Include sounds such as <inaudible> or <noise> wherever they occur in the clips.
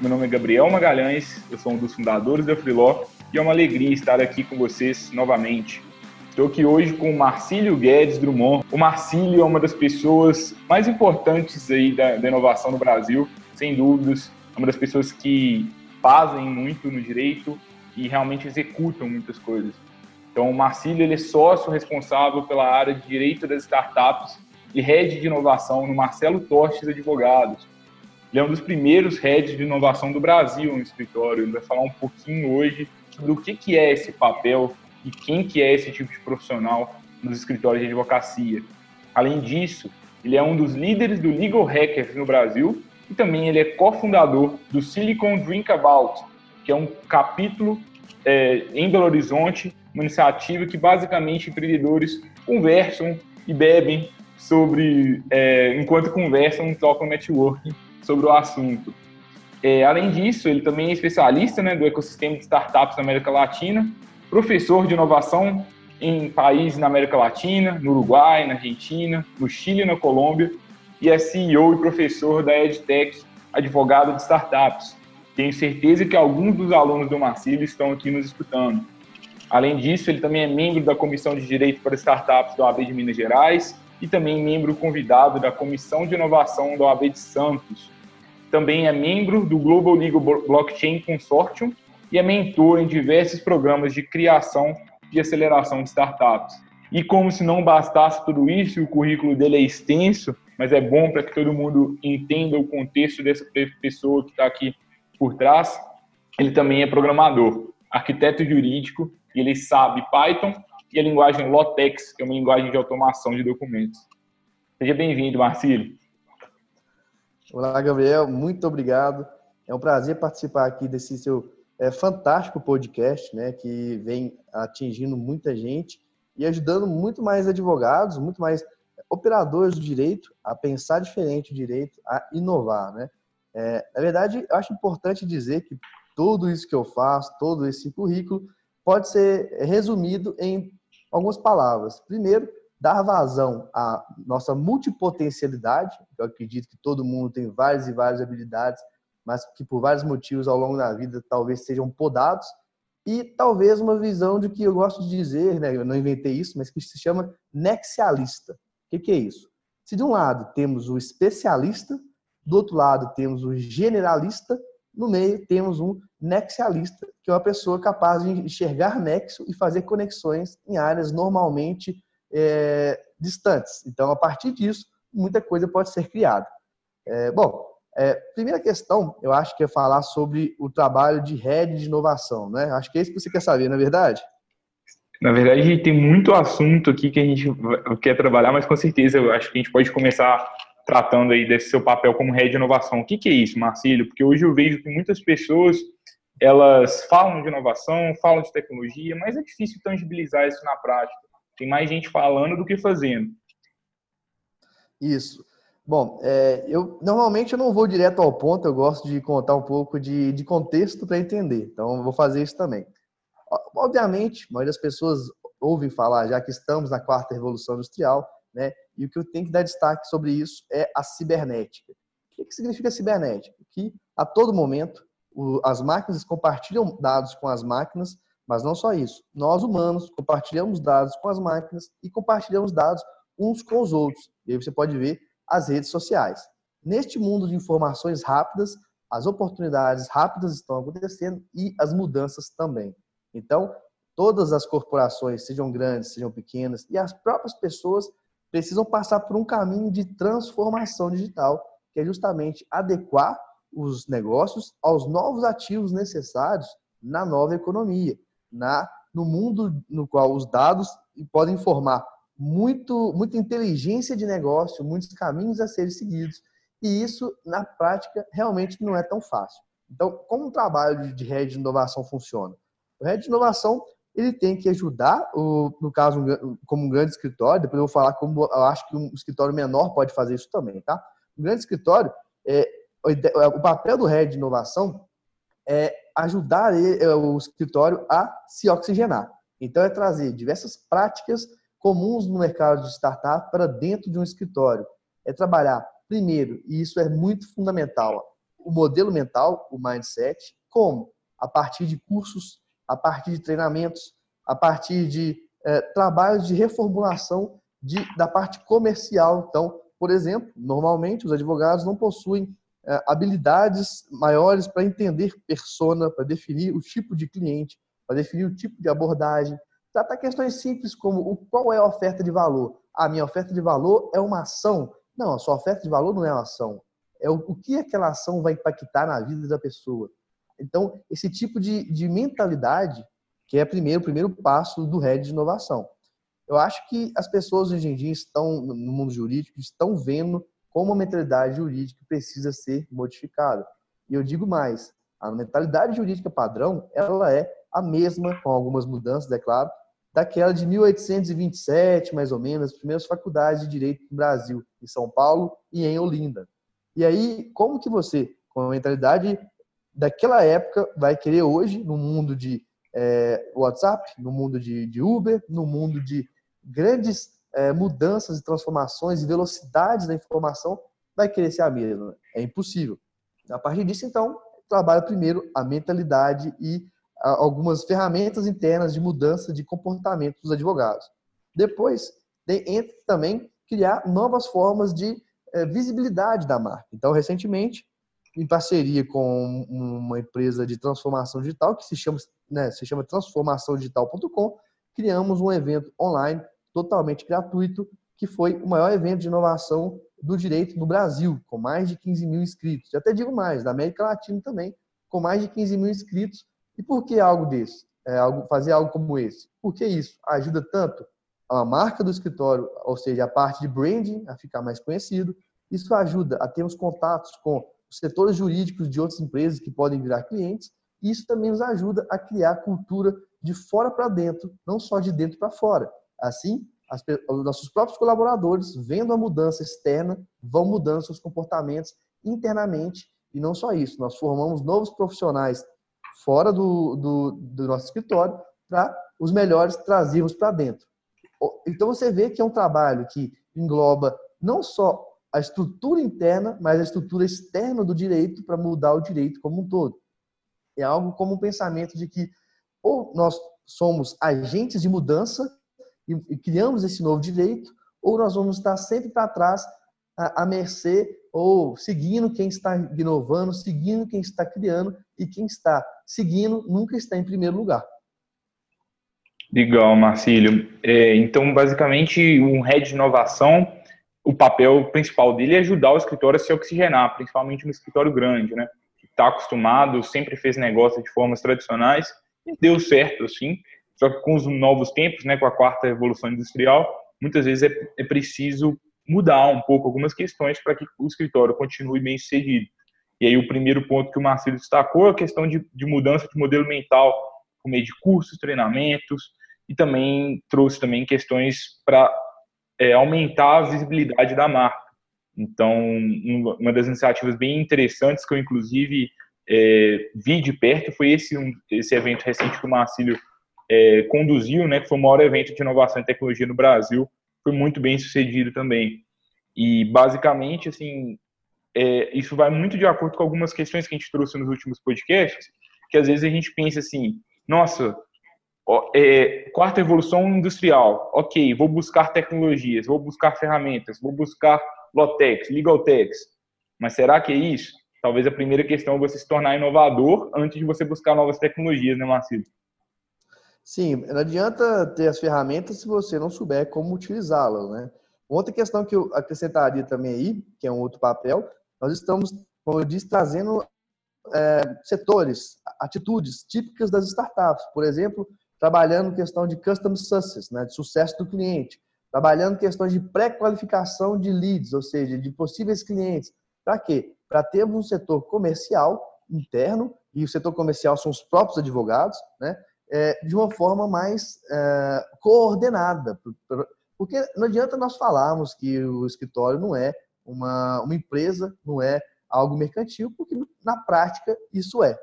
Meu nome é Gabriel Magalhães, eu sou um dos fundadores da Freeló e é uma alegria estar aqui com vocês novamente. Estou aqui hoje com o Marcílio Guedes Drummond. O Marcílio é uma das pessoas mais importantes aí da, da inovação no Brasil, sem dúvidas. É uma das pessoas que fazem muito no direito e realmente executam muitas coisas. Então, o Marcílio ele é sócio responsável pela área de direito das startups e head de inovação no Marcelo Torches Advogados. Ele é um dos primeiros heads de inovação do Brasil no escritório. Ele vai falar um pouquinho hoje sobre o que, que é esse papel e quem que é esse tipo de profissional nos escritórios de advocacia. Além disso, ele é um dos líderes do Legal Hackers no Brasil e também ele é cofundador do Silicon Drink About, que é um capítulo é, em Belo Horizonte, uma iniciativa que basicamente empreendedores conversam e bebem sobre, é, enquanto conversam, tocam networking sobre o assunto. É, além disso, ele também é especialista né, do ecossistema de startups na América Latina, professor de inovação em países na América Latina, no Uruguai, na Argentina, no Chile e na Colômbia, e é CEO e professor da EdTech, advogado de startups. Tenho certeza que alguns dos alunos do Marcílio estão aqui nos escutando. Além disso, ele também é membro da Comissão de Direito para Startups do AB de Minas Gerais e também membro convidado da Comissão de Inovação do AB de Santos, também é membro do Global Legal Blockchain Consortium e é mentor em diversos programas de criação e aceleração de startups. E como se não bastasse tudo isso, o currículo dele é extenso, mas é bom para que todo mundo entenda o contexto dessa pessoa que está aqui por trás. Ele também é programador, arquiteto jurídico, e ele sabe Python e a linguagem LOTEX, que é uma linguagem de automação de documentos. Seja bem-vindo, Marcílio. Olá, Gabriel, muito obrigado. É um prazer participar aqui desse seu é, fantástico podcast, né, que vem atingindo muita gente e ajudando muito mais advogados, muito mais operadores do direito a pensar diferente o direito, a inovar, né? É, na verdade, eu acho importante dizer que tudo isso que eu faço, todo esse currículo, pode ser resumido em algumas palavras. Primeiro, dar vazão à nossa multipotencialidade. Eu acredito que todo mundo tem várias e várias habilidades, mas que por vários motivos ao longo da vida talvez sejam podados. E talvez uma visão de que eu gosto de dizer, né, eu não inventei isso, mas que se chama nexialista. O que, que é isso? Se de um lado temos o especialista, do outro lado temos o generalista, no meio temos um nexialista, que é uma pessoa capaz de enxergar nexo e fazer conexões em áreas normalmente é, distantes. Então, a partir disso, muita coisa pode ser criada. É, bom, é, primeira questão, eu acho que é falar sobre o trabalho de rede de inovação, né? Acho que é isso que você quer saber, na é verdade? Na verdade, tem muito assunto aqui que a gente quer trabalhar, mas com certeza eu acho que a gente pode começar tratando aí desse seu papel como rede de inovação. O que, que é isso, Marcílio? Porque hoje eu vejo que muitas pessoas elas falam de inovação, falam de tecnologia, mas é difícil tangibilizar isso na prática. Tem mais gente falando do que fazendo. Isso. Bom, é, eu normalmente eu não vou direto ao ponto, eu gosto de contar um pouco de, de contexto para entender. Então, vou fazer isso também. Obviamente, a maioria das pessoas ouvem falar, já que estamos na quarta revolução industrial, né? E o que eu tenho que dar destaque sobre isso é a cibernética. O que significa cibernética? Que a todo momento as máquinas compartilham dados com as máquinas mas não só isso. Nós, humanos, compartilhamos dados com as máquinas e compartilhamos dados uns com os outros. E aí você pode ver as redes sociais. Neste mundo de informações rápidas, as oportunidades rápidas estão acontecendo e as mudanças também. Então, todas as corporações, sejam grandes, sejam pequenas, e as próprias pessoas precisam passar por um caminho de transformação digital, que é justamente adequar os negócios aos novos ativos necessários na nova economia na, no mundo no qual os dados podem informar muito, muita inteligência de negócio, muitos caminhos a serem seguidos. E isso, na prática, realmente não é tão fácil. Então, como o trabalho de rede de inovação funciona? O rede de inovação ele tem que ajudar, o, no caso, como um grande escritório, depois eu vou falar como eu acho que um escritório menor pode fazer isso também, tá? Um grande escritório, é, o papel do rede de inovação é ajudar é, o escritório a se oxigenar. Então, é trazer diversas práticas comuns no mercado de startup para dentro de um escritório. É trabalhar, primeiro, e isso é muito fundamental, o modelo mental, o mindset, como? A partir de cursos, a partir de treinamentos, a partir de é, trabalhos de reformulação de, da parte comercial. Então, por exemplo, normalmente os advogados não possuem é, habilidades maiores para entender persona, para definir o tipo de cliente, para definir o tipo de abordagem. Tratar questões simples como o, qual é a oferta de valor. A minha oferta de valor é uma ação. Não, a sua oferta de valor não é uma ação. É o, o que aquela ação vai impactar na vida da pessoa. Então, esse tipo de, de mentalidade, que é primeiro, o primeiro passo do RED de inovação. Eu acho que as pessoas hoje em dia estão, no mundo jurídico, estão vendo como a mentalidade jurídica precisa ser modificada. E eu digo mais, a mentalidade jurídica padrão, ela é a mesma, com algumas mudanças, é claro, daquela de 1827, mais ou menos, as primeiras faculdades de direito no Brasil, em São Paulo e em Olinda. E aí, como que você, com a mentalidade daquela época vai querer hoje, no mundo de é, WhatsApp, no mundo de, de, Uber, no mundo de grandes é, mudanças e transformações e velocidades da informação, vai querer ser a mesma. É impossível. A partir disso, então, trabalha primeiro a mentalidade e a, algumas ferramentas internas de mudança de comportamento dos advogados. Depois, entra também criar novas formas de é, visibilidade da marca. Então, recentemente, em parceria com uma empresa de transformação digital que se chama, né, se chama transformaçãodigital.com, criamos um evento online totalmente gratuito que foi o maior evento de inovação do direito no Brasil, com mais de 15 mil inscritos. Eu até digo mais, da América Latina também, com mais de 15 mil inscritos. E por que algo desse? É, algo, fazer algo como esse? Porque isso ajuda tanto a marca do escritório, ou seja, a parte de branding, a ficar mais conhecido. Isso ajuda a ter os contatos com os setores jurídicos de outras empresas que podem virar clientes. E isso também nos ajuda a criar cultura de fora para dentro, não só de dentro para fora. Assim, as, os nossos próprios colaboradores, vendo a mudança externa, vão mudando seus comportamentos internamente. E não só isso, nós formamos novos profissionais fora do, do, do nosso escritório para os melhores trazermos para dentro. Então você vê que é um trabalho que engloba não só a estrutura interna, mas a estrutura externa do direito para mudar o direito como um todo. É algo como um pensamento de que ou nós somos agentes de mudança e, e criamos esse novo direito, ou nós vamos estar sempre para trás à, à mercê ou seguindo quem está inovando, seguindo quem está criando e quem está seguindo nunca está em primeiro lugar. Legal, Marcílio. É, então, basicamente, um head de inovação o papel principal dele é ajudar o escritório a se oxigenar, principalmente no escritório grande, né? Que está acostumado, sempre fez negócio de formas tradicionais e deu certo, assim. Só que com os novos tempos, né, com a quarta revolução industrial, muitas vezes é, é preciso mudar um pouco algumas questões para que o escritório continue bem sucedido. E aí o primeiro ponto que o Marcelo destacou é a questão de, de mudança de modelo mental por meio de cursos, treinamentos, e também trouxe também questões para é, aumentar a visibilidade da marca. Então, uma das iniciativas bem interessantes que eu, inclusive, é, vi de perto foi esse, um, esse evento recente que o Marcílio é, conduziu, né, que foi o maior evento de inovação e tecnologia no Brasil, foi muito bem sucedido também. E, basicamente, assim, é, isso vai muito de acordo com algumas questões que a gente trouxe nos últimos podcasts, que às vezes a gente pensa assim, nossa, é, quarta evolução industrial, ok, vou buscar tecnologias, vou buscar ferramentas, vou buscar Lotex, Legaltex, mas será que é isso? Talvez a primeira questão é você se tornar inovador antes de você buscar novas tecnologias, né, Marcelo? Sim, não adianta ter as ferramentas se você não souber como utilizá-las, né? Outra questão que eu acrescentaria também aí, que é um outro papel, nós estamos, como eu disse, trazendo é, setores, atitudes típicas das startups. Por exemplo, trabalhando questão de custom success, né, de sucesso do cliente, trabalhando questões de pré-qualificação de leads, ou seja, de possíveis clientes. Para quê? Para termos um setor comercial interno e o setor comercial são os próprios advogados, né? É, de uma forma mais é, coordenada. Porque não adianta nós falarmos que o escritório não é uma, uma empresa, não é algo mercantil, porque na prática isso é.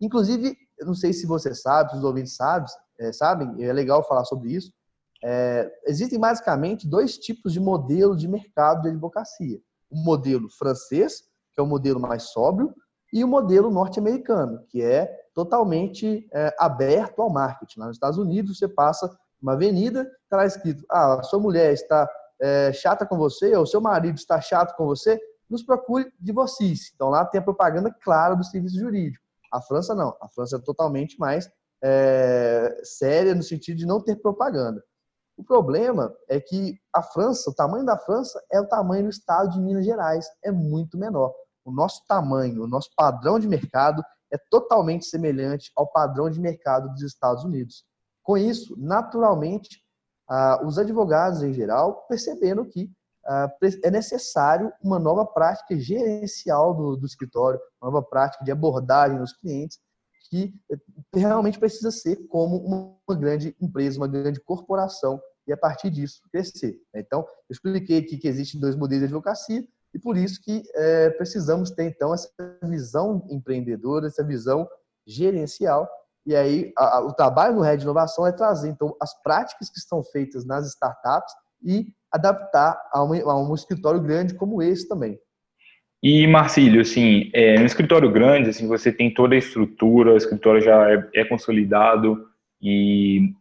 Inclusive, eu não sei se você sabe, se os ouvintes sabem, é, sabem, é legal falar sobre isso. É, existem basicamente dois tipos de modelo de mercado de advocacia. O modelo francês, que é o modelo mais sóbrio, e o modelo norte-americano, que é totalmente é, aberto ao marketing. Lá nos Estados Unidos, você passa uma avenida, está escrito: ah, sua mulher está é, chata com você, ou seu marido está chato com você, nos procure de vocês. Então lá tem a propaganda clara do serviço jurídico. A França não. A França é totalmente mais é, séria no sentido de não ter propaganda. O problema é que a França, o tamanho da França é o tamanho do estado de Minas Gerais, é muito menor. O nosso tamanho, o nosso padrão de mercado é totalmente semelhante ao padrão de mercado dos Estados Unidos. Com isso, naturalmente, os advogados em geral perceberam que é necessário uma nova prática gerencial do, do escritório, uma nova prática de abordagem dos clientes, que realmente precisa ser como uma grande empresa, uma grande corporação, e a partir disso crescer. Então, eu expliquei aqui que existem dois modelos de advocacia, e por isso que é, precisamos ter, então, essa visão empreendedora, essa visão gerencial, e aí a, a, o trabalho no Red Inovação é trazer, então, as práticas que estão feitas nas startups e adaptar a um, a um escritório grande como esse também. E, Marcílio, assim, é, no escritório grande, assim, você tem toda a estrutura, o escritório já é, é consolidado e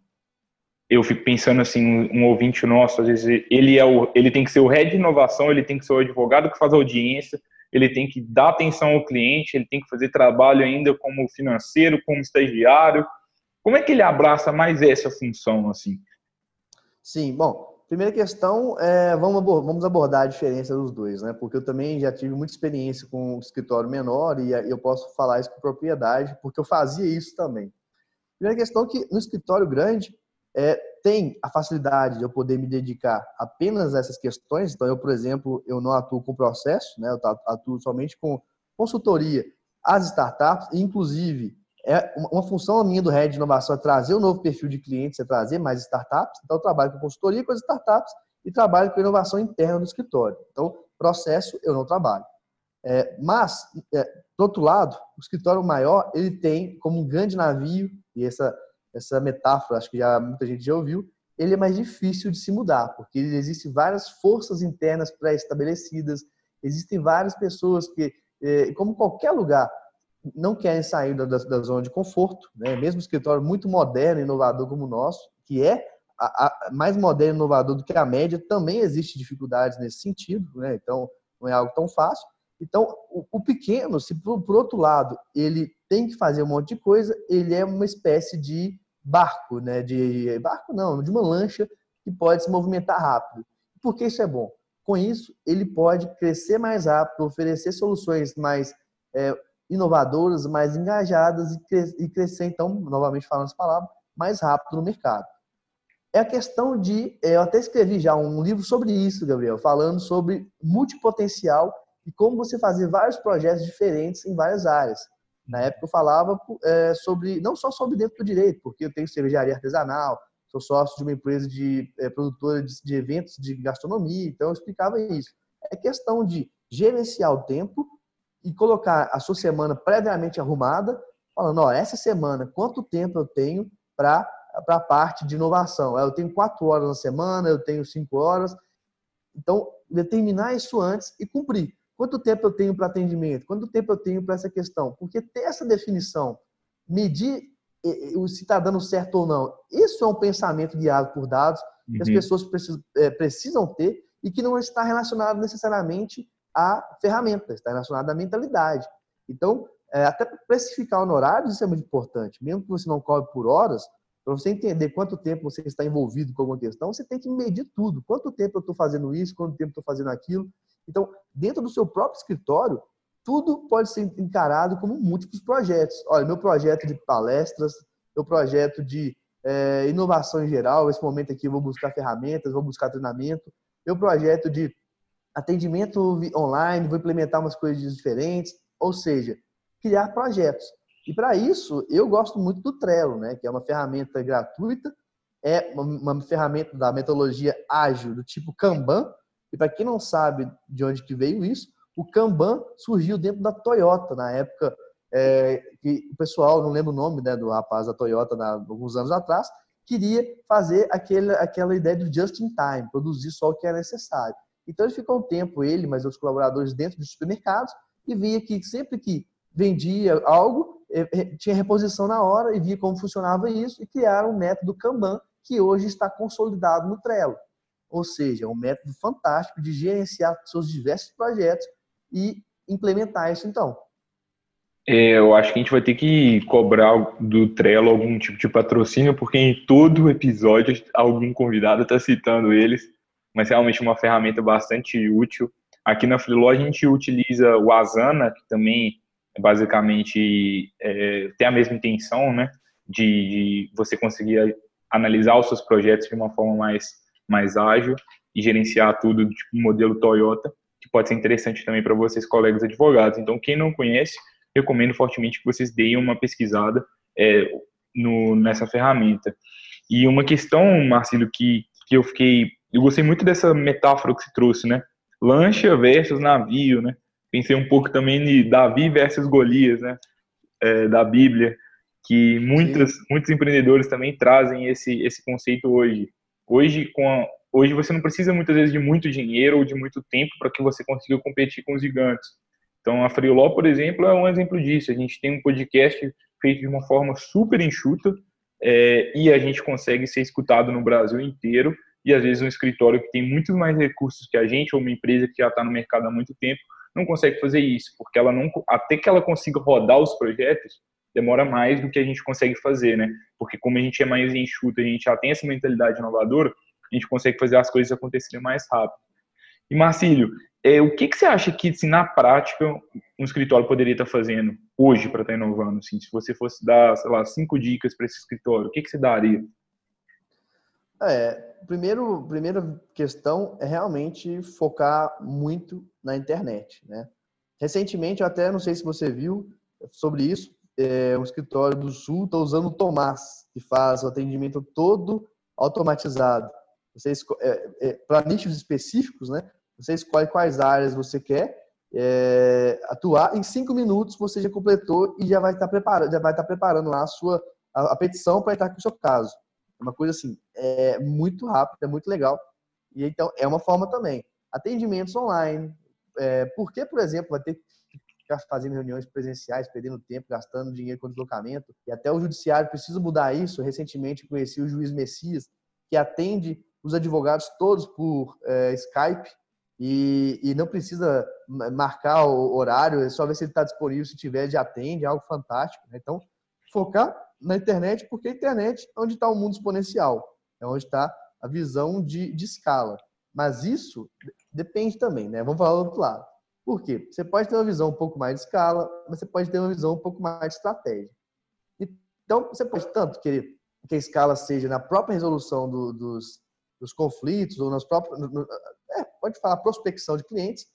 eu fico pensando assim, um ouvinte nosso, às vezes ele é o, ele tem que ser o head de inovação, ele tem que ser o advogado que faz audiência, ele tem que dar atenção ao cliente, ele tem que fazer trabalho ainda como financeiro, como estagiário. Como é que ele abraça mais essa função assim? Sim, bom, Primeira questão, é, vamos, vamos abordar a diferença dos dois, né? Porque eu também já tive muita experiência com um escritório menor e eu posso falar isso com propriedade, porque eu fazia isso também. Primeira questão é que no escritório grande é, tem a facilidade de eu poder me dedicar apenas a essas questões. Então, eu, por exemplo, eu não atuo com processo, né? Eu atuo somente com consultoria às startups, inclusive é uma função minha do Red de Inovação é trazer um novo perfil de clientes, é trazer mais startups. Então, eu trabalho com consultoria com as startups e trabalho com inovação interna no escritório. Então, processo eu não trabalho. É, mas, é, do outro lado, o escritório maior, ele tem como um grande navio, e essa, essa metáfora acho que já muita gente já ouviu, ele é mais difícil de se mudar, porque existem várias forças internas pré-estabelecidas, existem várias pessoas que, é, como qualquer lugar, não querem sair da, da zona de conforto, né? mesmo escritório muito moderno e inovador como o nosso, que é a, a, mais moderno e inovador do que a média, também existe dificuldades nesse sentido, né? então não é algo tão fácil. Então, o, o pequeno, se por, por, outro lado ele tem que fazer um monte de coisa, ele é uma espécie de barco, né? de barco não, de uma lancha que pode se movimentar rápido. Por que isso é bom? Com isso, ele pode crescer mais rápido, oferecer soluções mais é, inovadoras, mais engajadas e, crescer, então, novamente falando as palavras, mais rápido no mercado. É a questão de. É, eu até escrevi já um livro sobre isso, Gabriel, falando sobre multipotencial e como você fazer vários projetos diferentes em várias áreas. Na época eu falava é, sobre, não só sobre dentro do direito, porque eu tenho cervejaria artesanal, sou sócio de uma empresa de é, produtora de, de eventos de gastronomia, então eu explicava isso. É questão de gerenciar o tempo e colocar a sua semana previamente arrumada, falando, ó, essa semana, quanto tempo eu tenho para a parte de inovação? Eu tenho quatro horas na semana, eu tenho cinco horas. Então, determinar isso antes e cumprir. Quanto tempo eu tenho para atendimento? Quanto tempo eu tenho para essa questão? Porque ter essa definição, medir se está dando certo ou não, isso é um pensamento guiado por dados uhum. que as uhum. pessoas precisam, é, precisam ter e que não está relacionado necessariamente a ferramenta, está relacionado à mentalidade. Então, é, até para precificar honorários, isso é muito importante. Mesmo que você não cobre por horas, para você entender quanto tempo você está envolvido com alguma questão, você tem que medir tudo. Quanto tempo eu estou fazendo isso, quanto tempo estou fazendo aquilo. Então, dentro do seu próprio escritório, tudo pode ser encarado como múltiplos projetos. Olha, meu projeto de palestras, meu projeto de é, inovação em geral, nesse momento aqui eu vou buscar ferramentas, vou buscar treinamento, meu projeto de atendimento online, vou implementar umas coisas diferentes. Ou seja, criar projetos. E para isso, eu gosto muito do Trello, né, que é uma ferramenta gratuita, é uma, ferramenta da metodologia ágil do tipo Kanban. E para quem não sabe de onde que veio isso, o Kanban surgiu dentro da Toyota na época é, que o pessoal, não lembro o nome né, do rapaz da Toyota, na, alguns anos atrás, queria fazer aquele, aquela ideia do just in time, produzir só o que era necessário. Então ele ficou um tempo, ele, mas os colaboradores dentro dos supermercados, e via que sempre que vendia algo, é, tinha reposição na hora e via como funcionava isso e criaram o método Kanban, que hoje está consolidado no Trello. Ou seja, é um método fantástico de gerenciar seus diversos projetos e implementar isso então. É, eu acho que a gente vai ter que cobrar do Trello algum tipo de patrocínio, porque em todo episódio algum convidado está citando eles, mas realmente é uma ferramenta bastante útil. Aqui na Freeló a gente utiliza o Asana, que também basicamente é, tem a mesma intenção, né, de, de, você conseguir analisar os seus projetos de uma forma mais, mais ágil e gerenciar tudo tipo modelo Toyota, que pode ser interessante também para vocês, colegas advogados. Então, quem não conhece, recomendo fortemente que vocês deem uma pesquisada é, no, nessa ferramenta. E uma questão, Marcelo, que, que eu fiquei. Eu gostei muito dessa metáfora que você trouxe, né? Lancha versus navio, né? Pensei um pouco também em Davi versus Golias, né? É, da Bíblia, que muitas, muitos empreendedores também trazem esse, esse conceito hoje. Hoje, com a, hoje você não precisa muitas vezes de muito dinheiro ou de muito tempo para que você consiga competir com os gigantes. Então, a Freeló, por exemplo, é um exemplo disso. A gente tem um podcast feito de uma forma super enxuta é, e a gente consegue ser escutado no Brasil inteiro. E às vezes um escritório que tem muito mais recursos que a gente, ou uma empresa que já está no mercado há muito tempo, não consegue fazer isso, porque ela não, até que ela consiga rodar os projetos, demora mais do que a gente consegue fazer, né? Porque como a gente é mais enxuto, a gente já tem essa mentalidade inovadora, a gente consegue fazer as coisas acontecerem mais rápido. E Marcílio, é, o que, que você acha que, assim, na prática, um escritório poderia estar fazendo hoje para estar inovando? Assim, se você fosse dar, sei lá, cinco dicas para esse escritório, o que, que você daria? É, primeiro, primeira questão é realmente focar muito na internet, né? Recentemente, eu até não sei se você viu sobre isso, é, um escritório do Sul está usando o Tomás, que faz o atendimento todo automatizado. É, é, para nichos específicos, né? Você escolhe quais áreas você quer é, atuar. Em cinco minutos você já completou e já vai estar preparando, já vai estar preparando lá a sua a, a petição para entrar com o seu caso. Uma coisa assim, é muito rápido, é muito legal. E então é uma forma também. Atendimentos online. É, por que, por exemplo, vai ter que ficar fazendo reuniões presenciais, perdendo tempo, gastando dinheiro com deslocamento? E até o judiciário precisa mudar isso. Recentemente conheci o juiz Messias, que atende os advogados todos por é, Skype e, e, não precisa marcar o horário, é só ver se ele está disponível, se tiver, já atende, é algo fantástico. Né? Então, focar na internet, porque a internet é onde está o mundo exponencial, é onde está a visão de, de escala. Mas isso depende também, né? Vamos falar do outro lado. Por quê? Você pode ter uma visão um pouco mais de escala, mas você pode ter uma visão um pouco mais de estratégia. Então, você pode tanto querer que a escala seja na própria resolução do, dos, dos conflitos, ou nas próprias. No, é, pode falar prospecção de clientes,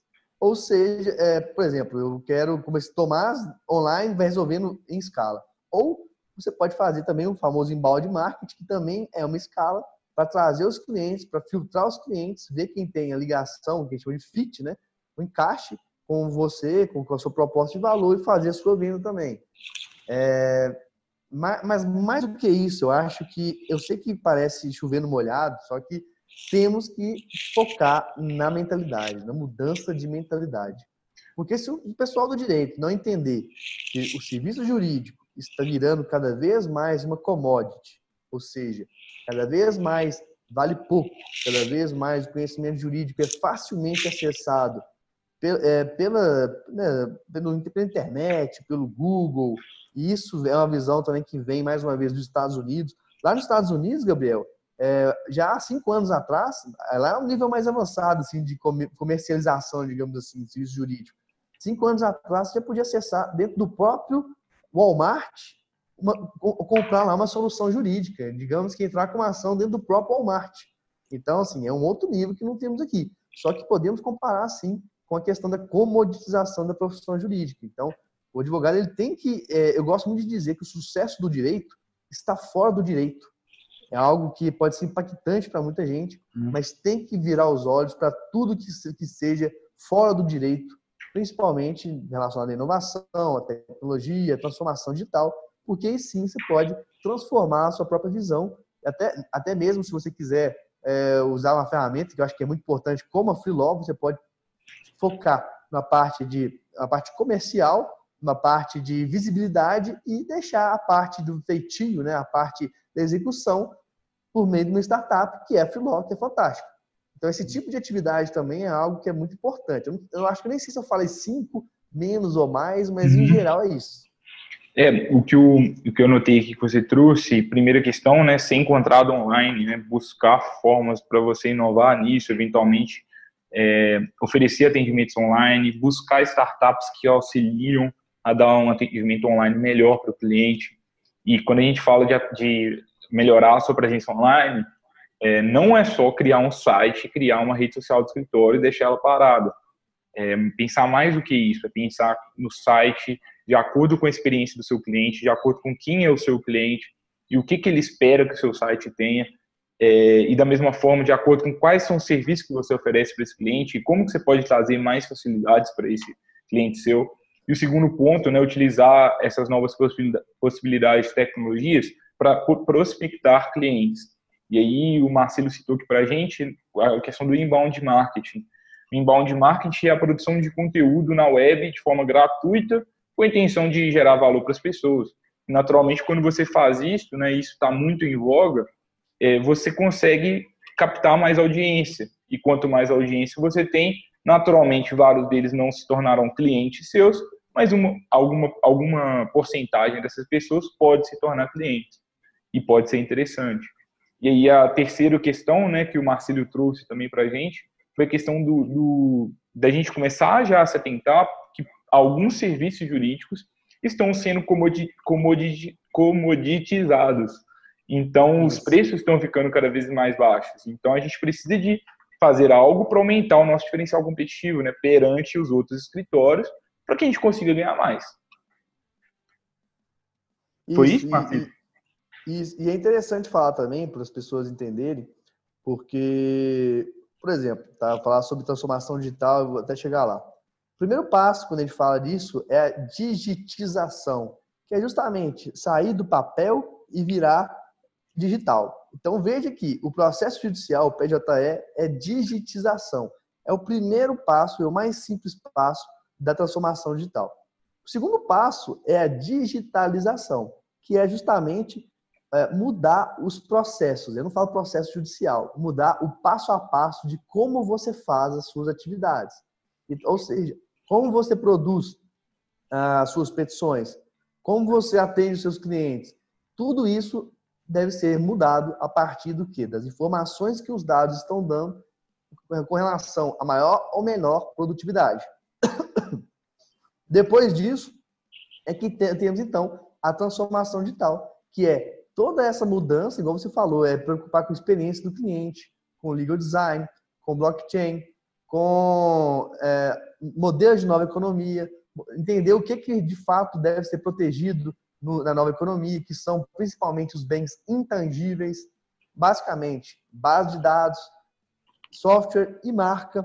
ou seja, é, por exemplo, eu quero começar Tomás online vai resolvendo em escala. Ou você pode fazer também o famoso embalde marketing, que também é uma escala para trazer os clientes, para filtrar os clientes, ver quem tem a ligação, que a gente chama de fit, né? O encaixe com você, com a sua proposta de valor e fazer a sua venda também. É, mas mais do que isso, eu acho que eu sei que parece chover no molhado, só que temos que focar na mentalidade, na mudança de mentalidade. Porque se o pessoal do direito não entender que o serviço jurídico está virando cada vez mais uma commodity, ou seja, cada vez mais vale pouco, cada vez mais o conhecimento jurídico é facilmente acessado é, pela, né, pela internet, pelo Google, e isso é uma visão também que vem, mais uma vez, dos Estados Unidos. Lá nos Estados Unidos, Gabriel, é, já há cinco anos atrás, lá é um nível mais avançado assim, de comercialização, digamos assim, de serviço jurídico. Cinco anos atrás, você já podia acessar dentro do próprio Walmart, uma, comprar lá uma solução jurídica, digamos que entrar com uma ação dentro do próprio Walmart. Então, assim, é um outro nível que não temos aqui. Só que podemos comparar, sim, com a questão da comoditização da profissão jurídica. Então, O advogado ele tem que, é, eu gosto muito de dizer que o sucesso do direito está fora do direito. É algo que pode ser impactante para muita gente, hum. mas tem que virar os olhos para tudo que, que seja fora do direito, principalmente relacionado à inovação, à tecnologia, à transformação digital, porque aí sim você pode transformar a sua própria visão, até, até mesmo se você quiser é, usar uma ferramenta que eu acho que é muito importante, como a Freelaw, você pode focar na parte de a parte comercial, na parte de visibilidade e deixar a parte do feitio, né, a parte da execução por meio de uma startup que é a Freelaw, que é fantástico. Então esse tipo de atividade também é algo que é muito importante. Eu, eu acho que nem sei se eu falei cinco menos ou mais, mas em uhum. geral é isso. É, o que, o, o que eu notei aqui que você trouxe, primeira questão, né, ser encontrado online, né, buscar formas para você inovar nisso, eventualmente é, oferecer atendimentos online, buscar startups que auxiliam a dar um atendimento online melhor para o cliente. E quando a gente fala de, de melhorar a sua presença online, é, não é só criar um site, criar uma rede social do escritório e deixar ela parada. É, pensar mais do que isso, é pensar no site de acordo com a experiência do seu cliente, de acordo com quem é o seu cliente e o que, que ele espera que o seu site tenha. É, e da mesma forma, de acordo com quais são os serviços que você oferece para esse cliente e como que você pode trazer mais facilidades para esse cliente seu. E o segundo ponto, né, utilizar essas novas possibilidades de tecnologias para prospectar clientes. E aí o Marcelo citou aqui para a gente a questão do inbound marketing. Inbound marketing é a produção de conteúdo na web de forma gratuita com a intenção de gerar valor para as pessoas. Naturalmente, quando você faz isso, né, isso está muito em voga, é, você consegue captar mais audiência. E quanto mais audiência você tem, naturalmente, vários deles não se tornarão clientes seus, mas uma, alguma, alguma porcentagem dessas pessoas pode se tornar clientes. E pode ser interessante. E aí a terceira questão, né, que o Marcelo trouxe também para a gente, foi a questão do, do, da gente começar já a se atentar que alguns serviços jurídicos estão sendo comodi, comodi, comoditizados. Então, os preços estão ficando cada vez mais baixos. Então, a gente precisa de fazer algo para aumentar o nosso diferencial competitivo né, perante os outros escritórios, para que a gente consiga ganhar mais. Isso, Foi isso, Marcelo? E, e, é interessante falar também, para as pessoas entenderem, porque, por exemplo, tá, falar sobre transformação digital, eu vou até chegar lá. O primeiro passo, quando a gente fala disso, é a digitização, que é justamente sair do papel e virar digital. Então veja que o processo judicial, o PJE, é digitização. É o primeiro passo, é o mais simples passo da transformação digital. O segundo passo é a digitalização, que é justamente mudar os processos. Eu não falo processo judicial, mudar o passo a passo de como você faz as suas atividades. Ou seja, como você produz as suas petições, como você atende os seus clientes. Tudo isso deve ser mudado a partir do que? Das informações que os dados estão dando com relação a maior ou menor produtividade. <coughs> Depois disso, é que temos então a transformação digital, que é toda essa mudança, igual você falou, é preocupar com a experiência do cliente, com legal design, com blockchain, com é, modelos de nova economia, entender o que, que de fato deve ser protegido no, na nova economia, que são principalmente os bens intangíveis, basicamente base de dados, software e marca.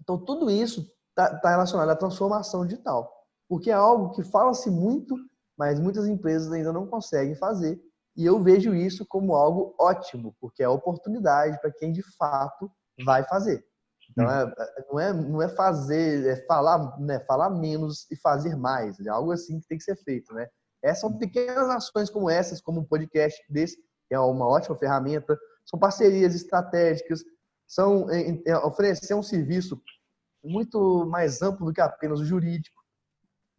Então, tudo isso está tá relacionado à transformação digital, porque é algo que fala-se muito, mas muitas empresas ainda não conseguem fazer. E eu vejo isso como algo ótimo, porque é oportunidade para quem de fato vai fazer. Então, é, é, não, é, não é fazer, é falar, né, falar menos e fazer mais. É algo assim que tem que ser feito, né? Essas são pequenas ações como essas, como um podcast desse, que é uma ótima ferramenta. São parcerias estratégicas, são é, é, oferecer um serviço muito mais amplo do que apenas o jurídico.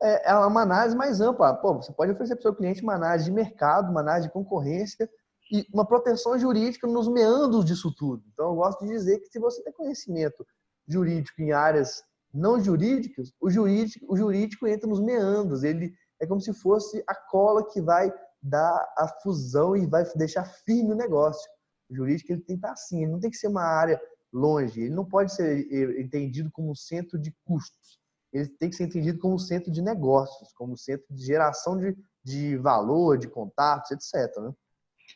É, é uma análise mais ampla. Pô, você pode oferecer para o seu cliente uma análise de mercado, uma análise de concorrência e uma proteção jurídica nos meandros disso tudo. Então, eu gosto de dizer que se você tem conhecimento jurídico em áreas não jurídicas, o jurídico, o jurídico entra nos meandros. Ele é como se fosse a cola que vai dar a fusão e vai deixar firme o negócio. O jurídico ele tem que estar assim, ele não tem que ser uma área longe, ele não pode ser entendido como um centro de custos. Ele tem que ser entendido como centro de negócios, como centro de geração de, de valor, de contatos, etc. Né?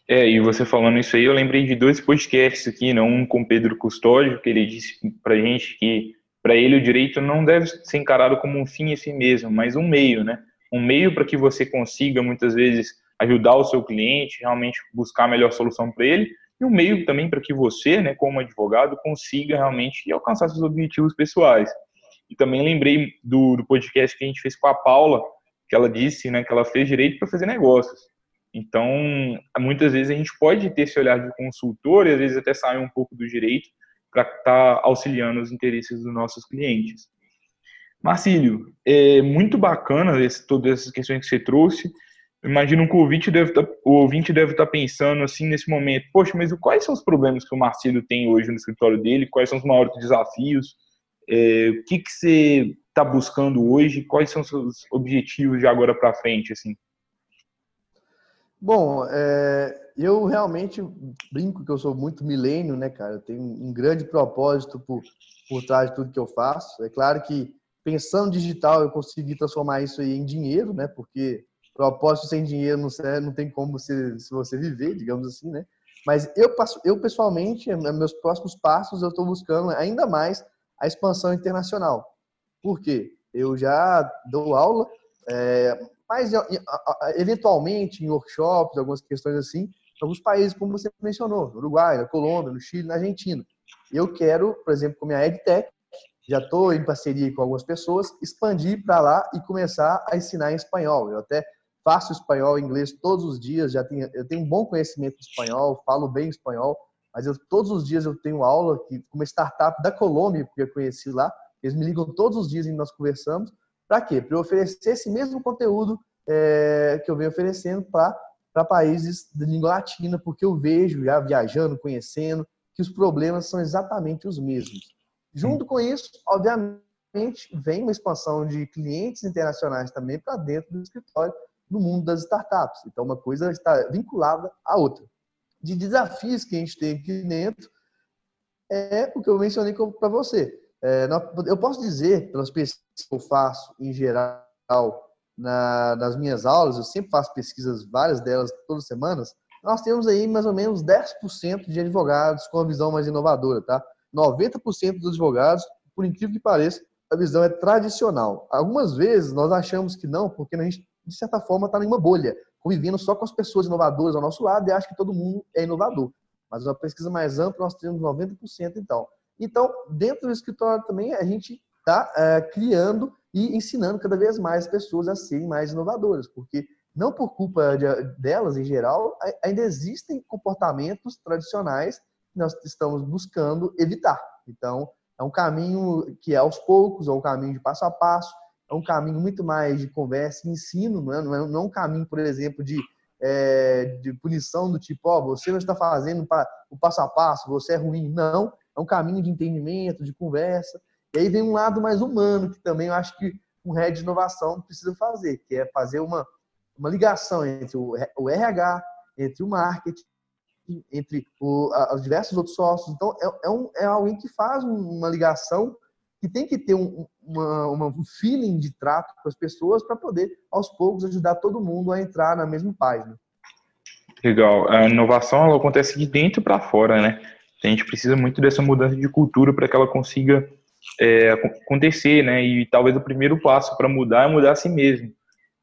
É, e você falando isso aí, eu lembrei de dois podcasts aqui, né? um com Pedro Custódio, que ele disse pra gente que para ele o direito não deve ser encarado como um fim em si mesmo, mas um meio, né? Um meio para que você consiga muitas vezes ajudar o seu cliente, realmente buscar a melhor solução para ele, e um meio também para que você, né, como advogado, consiga realmente alcançar seus objetivos pessoais. E também lembrei do, do podcast que a gente fez com a Paula, que ela disse, né, que ela fez direito para fazer negócios. Então, muitas vezes a gente pode ter esse olhar de consultor e às vezes até sair um pouco do direito para estar tá auxiliando os interesses dos nossos clientes. Marcílio, é muito bacana esse, todas essas questões que você trouxe. Imagino que o ouvinte deve tá, o ouvinte deve estar tá pensando assim nesse momento, poxa, mas quais são os problemas que o Marcílio tem hoje no escritório dele? Quais são os maiores desafios? É, o que, que você está buscando hoje? Quais são os seus objetivos de agora para frente, assim? Bom, é, eu realmente brinco que eu sou muito milênio, né, cara? Eu tenho um grande propósito por, por trás de tudo que eu faço. É claro que pensando digital eu consegui transformar isso aí em dinheiro, né? Porque propósito sem dinheiro não, não tem como você, se você viver, digamos assim, né? Mas eu, eu pessoalmente, meus próximos passos, eu estou buscando ainda mais a expansão internacional. Por quê? Eu já dou aula, é, mas eventualmente em workshops, algumas questões assim, alguns países, como você mencionou, no Uruguai, na Colômbia, no Chile, na Argentina. Eu quero, por exemplo, com a minha EdTech, já estou em parceria com algumas pessoas, expandir para lá e começar a ensinar em espanhol. Eu até faço espanhol e inglês todos os dias, já tenho, eu tenho um bom conhecimento espanhol, falo bem espanhol, mas eu, todos os dias eu tenho aula que, com uma startup da Colômbia, que eu conheci lá, eles me ligam todos os dias e nós conversamos, para quê? Para eu oferecer esse mesmo conteúdo é, que eu venho oferecendo para países de língua latina, porque eu vejo, já viajando, conhecendo, que os problemas são exatamente os mesmos. Junto com isso, obviamente, vem uma expansão de clientes internacionais também para dentro do escritório no mundo das startups. Então, uma coisa está vinculada à outra. De desafios que a gente tem aqui dentro, é o que eu mencionei para você. É, eu posso dizer, pelas pesquisas que eu faço em geral na, nas minhas aulas, eu sempre faço pesquisas, várias delas, todas as semanas, nós temos aí mais ou menos 10% de advogados com a visão mais inovadora, tá? 90% dos advogados, por incrível que pareça, a visão é tradicional. Algumas vezes nós achamos que não, porque a gente, de certa forma, está em uma bolha, convivendo só com as pessoas inovadoras ao nosso lado e acha que todo mundo é inovador. Mas uma pesquisa mais ampla, nós temos 90% então. Então, dentro do escritório também, a gente está é, criando e ensinando cada vez mais pessoas a serem mais inovadoras, porque não por culpa de, delas em geral, ainda existem comportamentos tradicionais que nós estamos buscando evitar. Então, é um caminho que é aos poucos, é um caminho de passo a passo, é um caminho muito mais de conversa e ensino, não é, não é, não é um caminho, por exemplo, de, é, de punição do tipo, ó, oh, você não está fazendo o passo a passo, você é ruim. Não, é um caminho de entendimento, de conversa. E aí vem um lado mais humano, que também eu acho que um head de inovação precisa fazer, que é fazer uma, uma ligação entre o, o RH, entre o marketing, entre o, a, os diversos outros sócios. Então, é, é, um, é alguém que faz uma ligação que tem que ter um, uma, um feeling de trato com as pessoas para poder, aos poucos, ajudar todo mundo a entrar na mesma página. Legal. A inovação ela acontece de dentro para fora, né? A gente precisa muito dessa mudança de cultura para que ela consiga é, acontecer, né? E talvez o primeiro passo para mudar é mudar a si mesmo,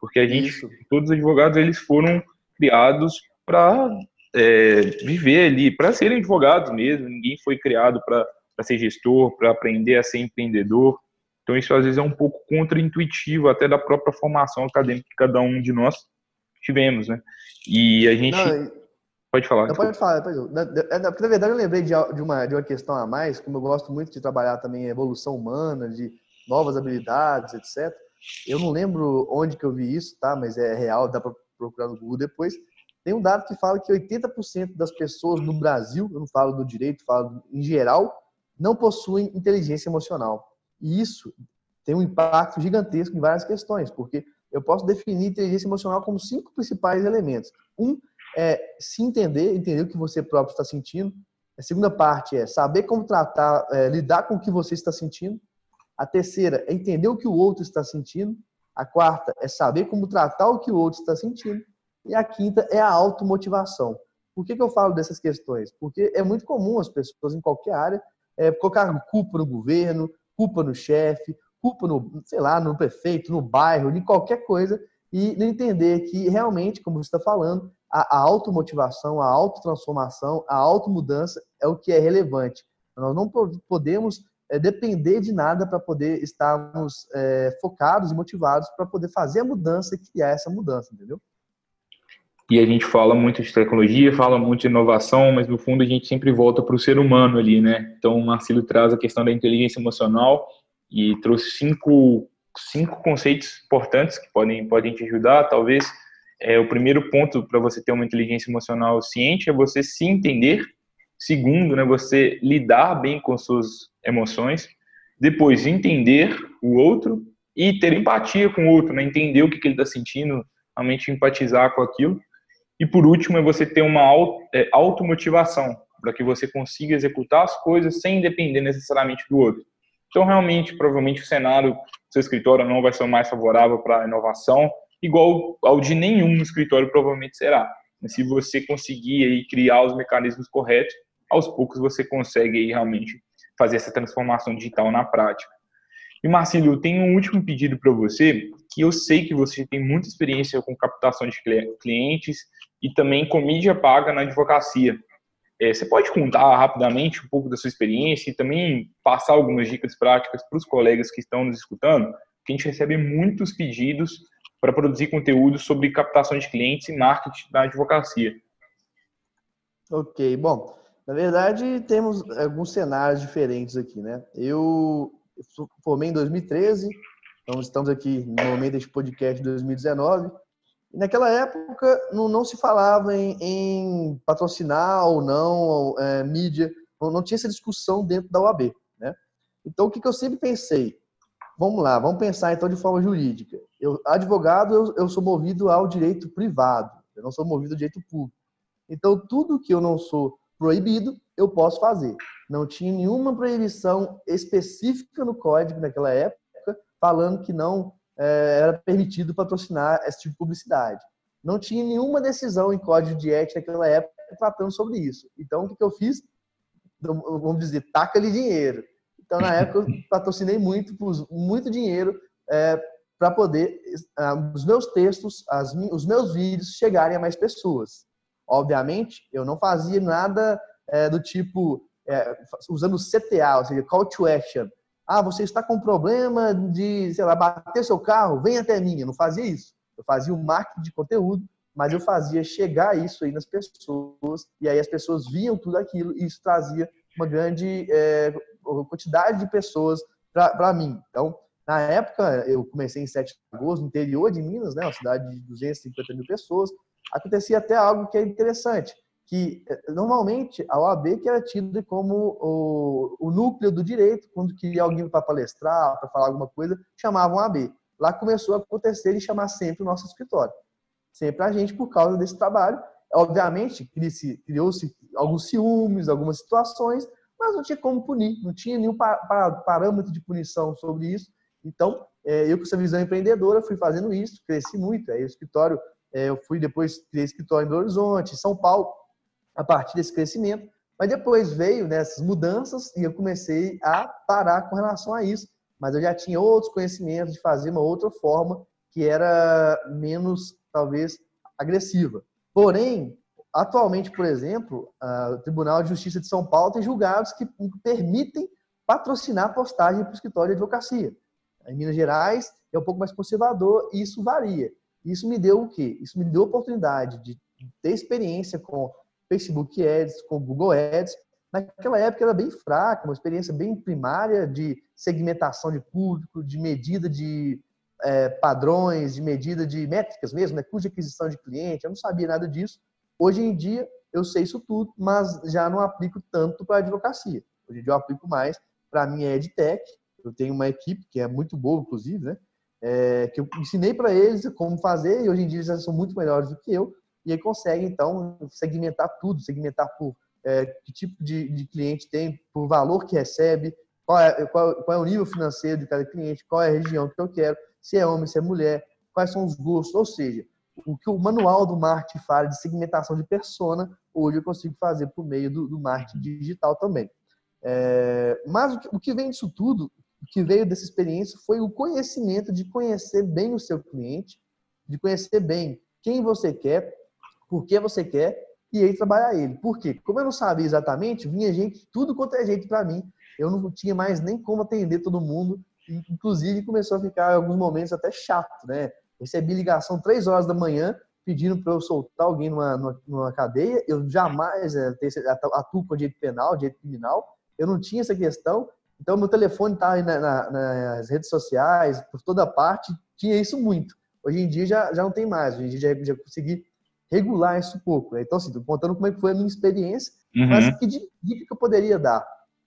porque a gente, Isso. todos os advogados, eles foram criados para é, viver ali, para serem advogados mesmo. Ninguém foi criado para ser gestor, para aprender a ser empreendedor. Então isso às vezes é um pouco contraintuitivo até da própria formação acadêmica que cada um de nós tivemos, né? E a gente Não, Pode falar. Não, pode falar. Pode... Na, na, na, verdade, eu lembrei de, de, uma, de uma questão a mais, como eu gosto muito de trabalhar também em evolução humana, de novas habilidades, etc. Eu não lembro onde que eu vi isso, tá? Mas é real, dá para procurar no Google depois. Tem um dado que fala que 80% das pessoas no Brasil, eu não falo do direito, falo em geral, não possuem inteligência emocional. E isso tem um impacto gigantesco em várias questões, porque eu posso definir inteligência emocional como cinco principais elementos. Um é se entender, entender o que você próprio está sentindo. A segunda parte é saber como tratar, é, lidar com o que você está sentindo. A terceira é entender o que o outro está sentindo. A quarta é saber como tratar o que o outro está sentindo. E a quinta é a automotivação. Por que, que eu falo dessas questões? Porque é muito comum as pessoas em qualquer área é, colocar culpa no governo, culpa no chefe, culpa no, sei lá, no prefeito, no bairro, em qualquer coisa, e entender que realmente, como você está falando, a, a automotivação, a autotransformação, a automudança é o que é relevante. Nós não podemos é, depender de nada para poder estarmos é, focados e motivados para poder fazer a mudança e criar essa mudança, entendeu? E a gente fala muito de tecnologia, fala muito de inovação, mas no fundo a gente sempre volta para o ser humano ali, né? Então o Marcelo traz a questão da inteligência emocional e trouxe cinco, cinco conceitos importantes que podem, podem te ajudar, talvez. É, o primeiro ponto para você ter uma inteligência emocional ciente é você se entender. Segundo, né, você lidar bem com suas emoções. Depois, entender o outro e ter empatia com o outro, né? entender o que, que ele está sentindo, realmente empatizar com aquilo. E por último, é você ter uma é, automotivação, para que você consiga executar as coisas sem depender necessariamente do outro. Então, realmente, provavelmente o cenário seu escritório não vai ser mais favorável para a inovação, igual ao de nenhum escritório provavelmente será. Mas se você conseguir aí criar os mecanismos corretos, aos poucos você consegue aí realmente fazer essa transformação digital na prática. E Marcelo, eu tenho um último pedido para você, que eu sei que você tem muita experiência com captação de clientes e também com mídia paga na advocacia. É, você pode contar rapidamente um pouco da sua experiência e também passar algumas dicas práticas para os colegas que estão nos escutando, que a gente recebe muitos pedidos para produzir conteúdo sobre captação de clientes e marketing na advocacia. Ok, bom, na verdade temos alguns cenários diferentes aqui, né? Eu formei em 2013, então estamos aqui no momento deste podcast de 2019. E naquela época não, não se falava em, em, patrocinar ou não é, mídia, não, não, tinha essa discussão dentro da OAB. Né? Então o que, que eu sempre pensei? Vamos lá, vamos pensar então de forma jurídica. Eu, advogado, eu, eu sou movido ao direito privado, eu não sou movido ao direito público. Então tudo que eu não sou proibido, eu posso fazer. Não tinha nenhuma proibição específica no código naquela época falando que não é, era permitido patrocinar esse tipo de publicidade. Não tinha nenhuma decisão em código de ética naquela época tratando sobre isso. Então, o que eu fiz? Vamos dizer, taca-lhe dinheiro. Então, na época, eu <laughs> patrocinei muito, pus muito dinheiro é, para poder ah, os meus textos, as, os meus vídeos chegarem a mais pessoas. Obviamente, eu não fazia nada é, do tipo é, usando CTA, ou seja, Call to Action. Ah, você está com problema de, sei lá, bater seu carro, vem até mim. Eu não fazia isso. Eu fazia o marketing de conteúdo, mas eu fazia chegar isso aí nas pessoas, e aí as pessoas viam tudo aquilo, e isso trazia uma grande é, quantidade de pessoas para mim. Então, na época, eu comecei em 7 de agosto, no interior de Minas, né, uma cidade de 250 mil pessoas, acontecia até algo que é interessante que eh, normalmente a OAB que era tida como o, o núcleo do direito, quando queria alguém para palestrar, para falar alguma coisa, chamavam a OAB. Lá começou a acontecer e chamar sempre o nosso escritório. Sempre a gente por causa desse trabalho. Obviamente, criou-se alguns ciúmes, algumas situações, mas não tinha como punir, não tinha nenhum parâmetro de punição sobre isso. Então, eh, eu com essa visão empreendedora fui fazendo isso, cresci muito. Aí o escritório, eh, eu fui depois criei escritório em Belo Horizonte, São Paulo, a partir desse crescimento. Mas depois veio nessas né, mudanças e eu comecei a parar com relação a isso. Mas eu já tinha outros conhecimentos de fazer uma outra forma que era menos, talvez, agressiva. Porém, atualmente, por exemplo, o Tribunal de Justiça de São Paulo tem julgados que permitem patrocinar postagem para o escritório de advocacia. Em Minas Gerais é um pouco mais conservador e isso varia. Isso me deu o quê? Isso me deu a oportunidade de ter experiência com Facebook Ads, com Google Ads. Naquela época era bem fraca, uma experiência bem primária de segmentação de público, de medida de é, padrões, de medida de métricas mesmo, né? custo de aquisição de cliente. Eu não sabia nada disso. Hoje em dia eu sei isso tudo, mas já não aplico tanto para advocacia. Hoje em dia eu aplico mais para minha EdTech. Eu tenho uma equipe que é muito boa, inclusive, né? É, que eu ensinei para eles como fazer e hoje em dia eles já são muito melhores do que eu e aí consegue, então, segmentar tudo, segmentar por é, que tipo de, de cliente tem, por valor que recebe, qual é, qual, qual é o nível financeiro de cada cliente, qual é a região que eu quero, se é homem, se é mulher, quais são os gostos, ou seja, o que o manual do marketing fala de segmentação de persona, hoje eu consigo fazer por meio do, do marketing digital também. É, mas o que, o que vem disso tudo, o que veio dessa experiência foi o conhecimento de conhecer bem o seu cliente, de conhecer bem quem você quer, por que você quer e aí trabalhar ele. Por quê? Como eu não sabia exatamente, vinha gente, tudo quanto é gente para mim. Eu não tinha mais nem como atender todo mundo. Inclusive, começou a ficar em alguns momentos até chato, né? Recebi ligação três horas da manhã pedindo para eu soltar alguém numa, numa, cadeia. Eu jamais é, atuo com direito penal, direito criminal. Eu não tinha essa questão. Então, meu telefone estava na, na, nas redes sociais, por toda parte. Tinha isso muito. Hoje em dia já, já não tem mais. Hoje em dia já, já consegui regular isso um pouco. Né? Então, assim, estou contando como é que foi a minha experiência, uhum. mas que dica que eu poderia dar?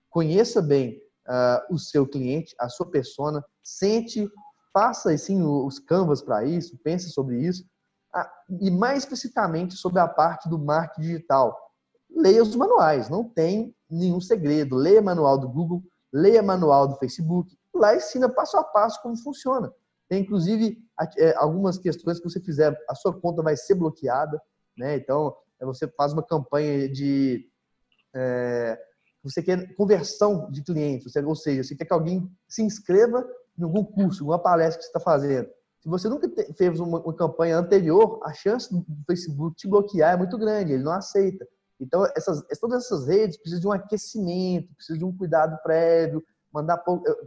Conheça bem uh, o seu cliente, a sua persona, sente, faça assim, os canvas para isso, pense sobre isso, ah, e mais especificamente sobre a parte do marketing digital. Leia os manuais, não tem nenhum segredo. Leia manual do Google, leia manual do Facebook, lá ensina passo a passo como funciona. Tem, inclusive, algumas questões que você fizer, a sua conta vai ser bloqueada, né? Então, é, você faz uma campanha de... É, você quer conversão de clientes, ou seja, você quer que alguém se inscreva em algum curso, alguma palestra que você está fazendo. Se você nunca fez uma, uma, campanha anterior, a chance do Facebook te bloquear é muito grande, ele não aceita. Então, essas, todas essas redes precisam de um aquecimento, precisam de um cuidado prévio, mandar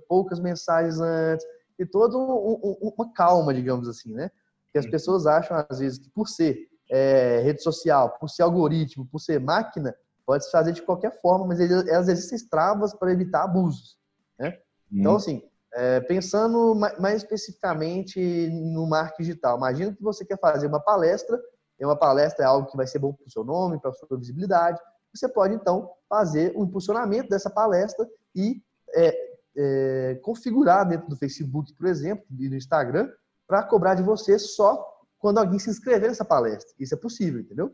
poucas mensagens antes e toda um, um, uma calma, digamos assim, né? Que as pessoas acham, às vezes, que por ser é, rede social, por ser algoritmo, por ser máquina, pode se fazer de qualquer forma, mas elas existem travas para evitar abusos, né? Então, assim, é, pensando mais especificamente no marketing digital, imagina que você quer fazer uma palestra, e uma palestra é algo que vai ser bom para o seu nome, para a sua visibilidade, você pode, então, fazer o um impulsionamento dessa palestra e é, é, configurar dentro do Facebook, por exemplo, e do Instagram, para cobrar de você só quando alguém se inscrever nessa palestra. Isso é possível, entendeu?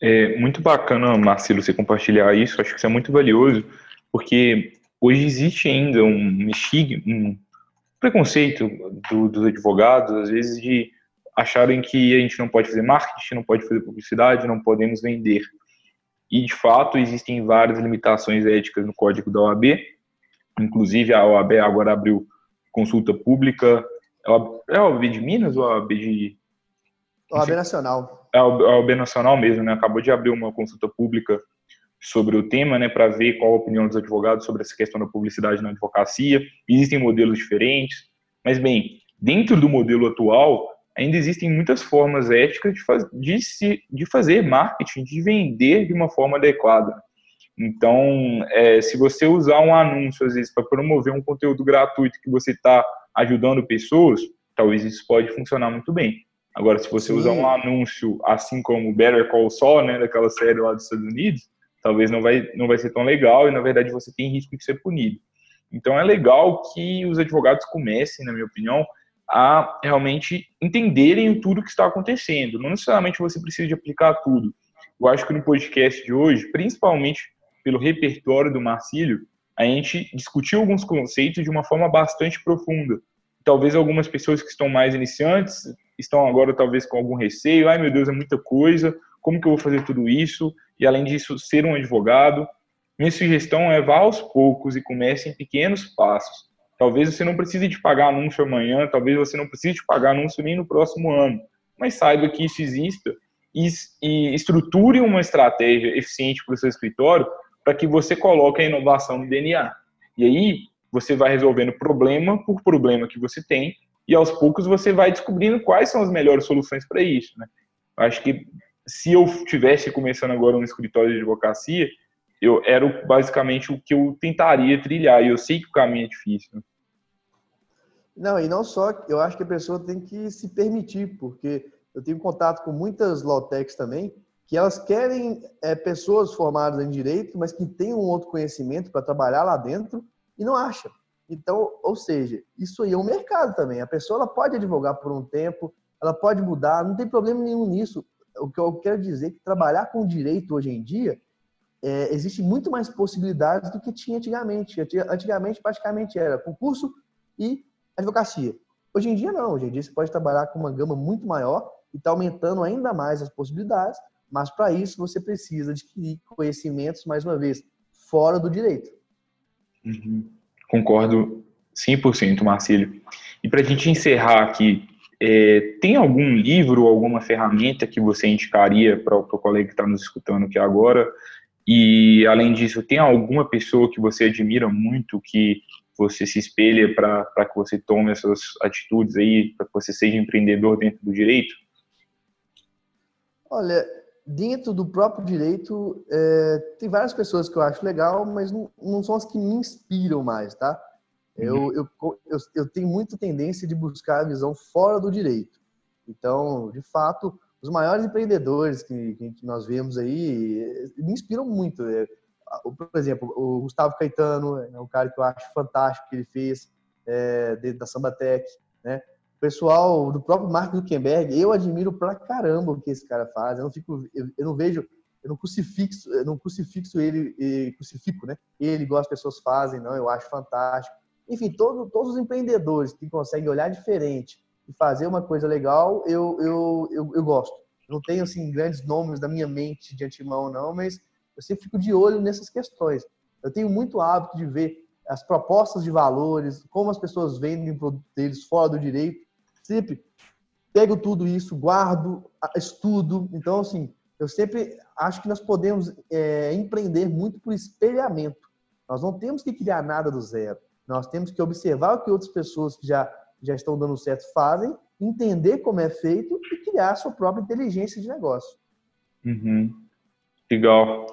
É muito bacana, Marcelo, você compartilhar isso. Acho que isso é muito valioso, porque hoje existe ainda um um preconceito do, dos advogados, às vezes, de acharem que a gente não pode fazer marketing, não pode fazer publicidade, não podemos vender. E, de fato, existem várias limitações éticas no código da OAB, Inclusive, a OAB agora abriu consulta pública. É a OAB de Minas ou a OAB de. OAB Nacional. É a OAB Nacional mesmo, né? Acabou de abrir uma consulta pública sobre o tema, né, para ver qual a opinião dos advogados sobre essa questão da publicidade na advocacia. Existem modelos diferentes, mas bem, dentro do modelo atual, ainda existem muitas formas éticas de, faz, de, se, de fazer marketing, de vender de uma forma adequada. Então, é, se você usar um anúncio, às vezes, para promover um conteúdo gratuito que você está ajudando pessoas, talvez isso pode funcionar muito bem. Agora, se você Sim. usar um anúncio, assim como Better Call Saul, né, daquela série lá dos Estados Unidos, talvez não vai, não vai ser tão legal e, na verdade, você tem risco de ser punido. Então, é legal que os advogados comecem, na minha opinião, a realmente entenderem tudo que está acontecendo. Não necessariamente você precisa de aplicar tudo. Eu acho que no podcast de hoje, principalmente pelo repertório do Marcílio, a gente discutiu alguns conceitos de uma forma bastante profunda. Talvez algumas pessoas que estão mais iniciantes estão agora talvez com algum receio, ai meu Deus, é muita coisa, como que eu vou fazer tudo isso? E além disso, ser um advogado. Minha sugestão é vá aos poucos e comece em pequenos passos. Talvez você não precise de pagar anúncio amanhã, talvez você não precise de pagar anúncio nem no próximo ano, mas saiba que isso exista e, e estruture uma estratégia eficiente para o seu escritório para que você coloque a inovação no DNA. E aí você vai resolvendo problema por problema que você tem e aos poucos você vai descobrindo quais são as melhores soluções para isso. Né? Acho que se eu tivesse começando agora um escritório de advocacia, eu era basicamente o que eu tentaria trilhar e eu sei que o caminho é difícil. Né? Não, e não só, eu acho que a pessoa tem que se permitir, porque eu tenho contato com muitas low-techs também, que elas querem é, pessoas formadas em direito, mas que tenham um outro conhecimento para trabalhar lá dentro e não acham. Então, ou seja, isso aí é um mercado também. A pessoa ela pode advogar por um tempo, ela pode mudar, não tem problema nenhum nisso. O que eu quero dizer é que trabalhar com direito hoje em dia é, existe muito mais possibilidades do que tinha antigamente. Antigamente, praticamente era concurso e advocacia. Hoje em dia, não. Hoje em dia, você pode trabalhar com uma gama muito maior e está aumentando ainda mais as possibilidades, mas para isso você precisa adquirir conhecimentos, mais uma vez, fora do direito. Uhum. Concordo 100%, Marcílio. E para a gente encerrar aqui, é, tem algum livro, alguma ferramenta que você indicaria para o colega que está nos escutando aqui agora? E, além disso, tem alguma pessoa que você admira muito, que você se espelha para que você tome essas atitudes aí, para que você seja empreendedor dentro do direito? Olha, dentro do próprio direito, é, tem várias pessoas que eu acho legal, mas não, não são as que me inspiram mais, tá? Eu, uhum. eu, eu, eu, tenho muita tendência de buscar a visão fora do direito. Então, de fato, os maiores empreendedores que, que nós vemos aí me inspiram muito. É, por exemplo, o Gustavo Caetano é um cara que eu acho fantástico que ele fez é, dentro da Sambatec, né? Pessoal do próprio Mark Zuckerberg, eu admiro pra caramba o que esse cara faz. Eu não fico, eu, eu não vejo, eu não crucifixo, eu não crucifixo ele, e crucifico, né? Ele igual as pessoas fazem, não. Eu acho fantástico. Enfim, todo, todos os empreendedores que conseguem olhar diferente e fazer uma coisa legal, eu, eu, eu, eu gosto. Não tenho assim grandes nomes na minha mente de antemão, não, mas eu sempre fico de olho nessas questões. Eu tenho muito hábito de ver as propostas de valores, como as pessoas vendem o produto deles fora do direito. Sempre pego tudo isso, guardo, estudo. Então, assim, eu sempre acho que nós podemos é, empreender muito por espelhamento. Nós não temos que criar nada do zero. Nós temos que observar o que outras pessoas que já, já estão dando certo fazem, entender como é feito e criar a sua própria inteligência de negócio. Uhum. Legal.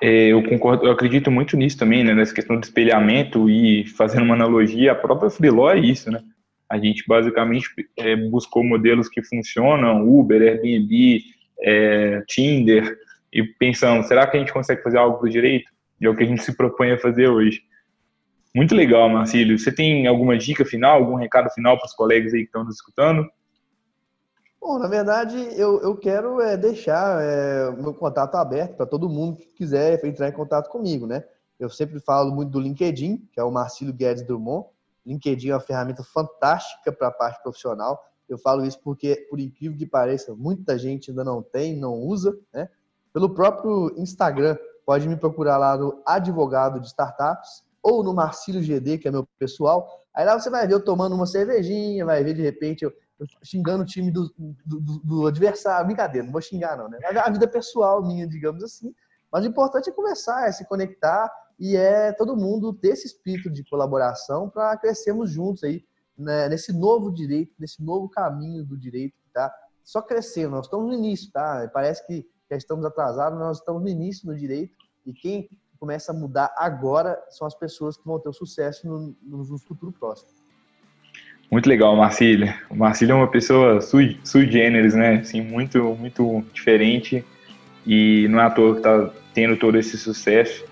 É, eu concordo, eu acredito muito nisso também, né, nessa questão do espelhamento e fazendo uma analogia, a própria Freeló é isso, né? A gente basicamente é, buscou modelos que funcionam, Uber, Airbnb, é, Tinder, e pensamos, será que a gente consegue fazer algo para o direito? E é o que a gente se propõe a fazer hoje. Muito legal, Marcílio. Você tem alguma dica final, algum recado final para os colegas aí que estão nos escutando? Bom, na verdade, eu, eu quero é, deixar é, meu contato aberto para todo mundo que quiser entrar em contato comigo, né? Eu sempre falo muito do LinkedIn, que é o Marcílio Guedes Drummond. LinkedIn é uma ferramenta fantástica para a parte profissional. Eu falo isso porque, por incrível que pareça, muita gente ainda não tem, não usa, né? Pelo próprio Instagram, pode me procurar lá no Advogado de Startups ou no Marcílio GD, que é meu pessoal. Aí lá você vai ver eu tomando uma cervejinha, vai ver de repente eu, xingando o time do, do, do, adversário. Brincadeira, não vou xingar não, né? A vida pessoal minha, digamos assim. Mas o importante é conversar, é se conectar e é todo mundo ter esse espírito de colaboração para crescermos juntos aí né? nesse novo direito, nesse novo caminho do direito que tá só crescendo. Nós estamos no início, tá? Parece que já estamos atrasados, nós estamos no início do direito e quem começa a mudar agora são as pessoas que vão ter o sucesso no, no futuro próximo. Muito legal, Marcílio. O Marcílio é uma pessoa sui, sui generis, né? Assim, muito, muito diferente e não é à toa que está tendo todo esse sucesso.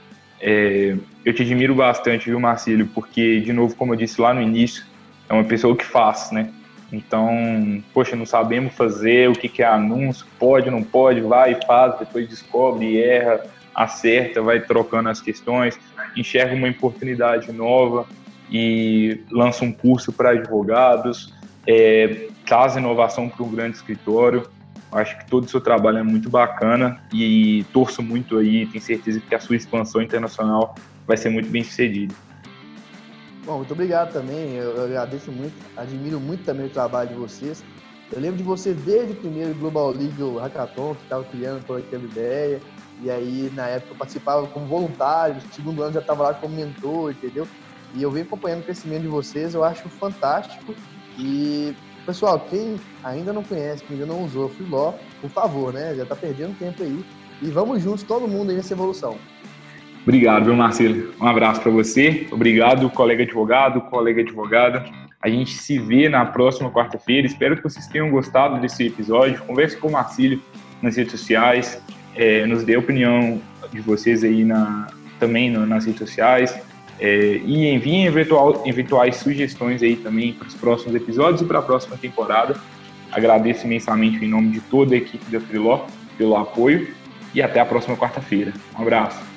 É, eu te admiro bastante, viu, Marcílio? Porque, de novo, como eu disse lá no início, é uma pessoa que faz, né? Então, poxa, não sabemos fazer o que, que é anúncio, pode, não pode, vai e faz, depois descobre, erra, acerta, vai trocando as questões, enxerga uma oportunidade nova e lança um curso para advogados, é, traz inovação para um grande escritório. Acho que todo o seu trabalho é muito bacana e torço muito aí, tenho certeza que a sua expansão internacional vai ser muito bem sucedida. Bom, muito obrigado também, eu agradeço muito, admiro muito também o trabalho de vocês. Eu lembro de você desde o primeiro Global Legal Hackathon, que estava criando toda aquela ideia, e aí, na época, eu participava como voluntário, no segundo ano já estava lá como mentor, entendeu? E eu venho acompanhando o crescimento de vocês, eu acho fantástico. E, pessoal, quem ainda não conhece, quem ainda não usou Freeló, por favor, né? Já está perdendo tempo aí. E vamos juntos, todo mundo aí nessa evolução. Obrigado, viu, Marcelo? Um abraço para você. Obrigado, colega advogado, colega advogada. A gente se vê na próxima quarta-feira. Espero que vocês tenham gostado desse episódio. Converse com o Marcílio nas redes sociais. É, nos dê a opinião de vocês aí na, também no, nas redes sociais. É, e enviem eventual, eventuais sugestões aí também para os próximos episódios e para a próxima temporada. Agradeço imensamente em nome de toda a equipe da Freeló pelo apoio e até a próxima quarta-feira. Um abraço.